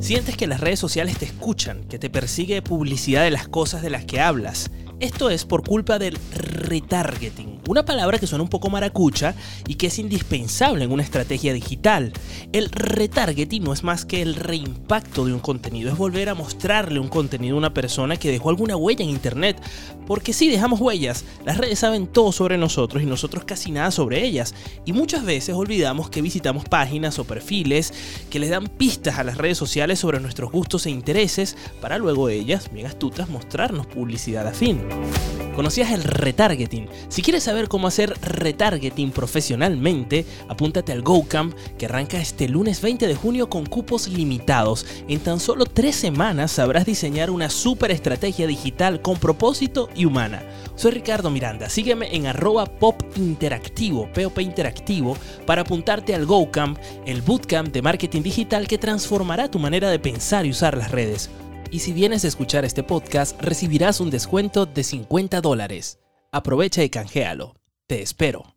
Sientes que las redes sociales te escuchan, que te persigue publicidad de las cosas de las que hablas. Esto es por culpa del retargeting, una palabra que suena un poco maracucha y que es indispensable en una estrategia digital. El retargeting no es más que el reimpacto de un contenido, es volver a mostrarle un contenido a una persona que dejó alguna huella en internet. Porque si dejamos huellas, las redes saben todo sobre nosotros y nosotros casi nada sobre ellas. Y muchas veces olvidamos que visitamos páginas o perfiles que les dan pistas a las redes sociales sobre nuestros gustos e intereses para luego ellas, bien astutas, mostrarnos publicidad afín. ¿Conocías el retargeting? Si quieres saber cómo hacer retargeting profesionalmente, apúntate al GoCamp que arranca este lunes 20 de junio con cupos limitados. En tan solo tres semanas sabrás diseñar una super estrategia digital con propósito y humana. Soy Ricardo Miranda, sígueme en arroba pop interactivo, POP interactivo, para apuntarte al GoCamp, el bootcamp de marketing digital que transformará tu manera de pensar y usar las redes. Y si vienes a escuchar este podcast, recibirás un descuento de 50 dólares. Aprovecha y canjealo. Te espero.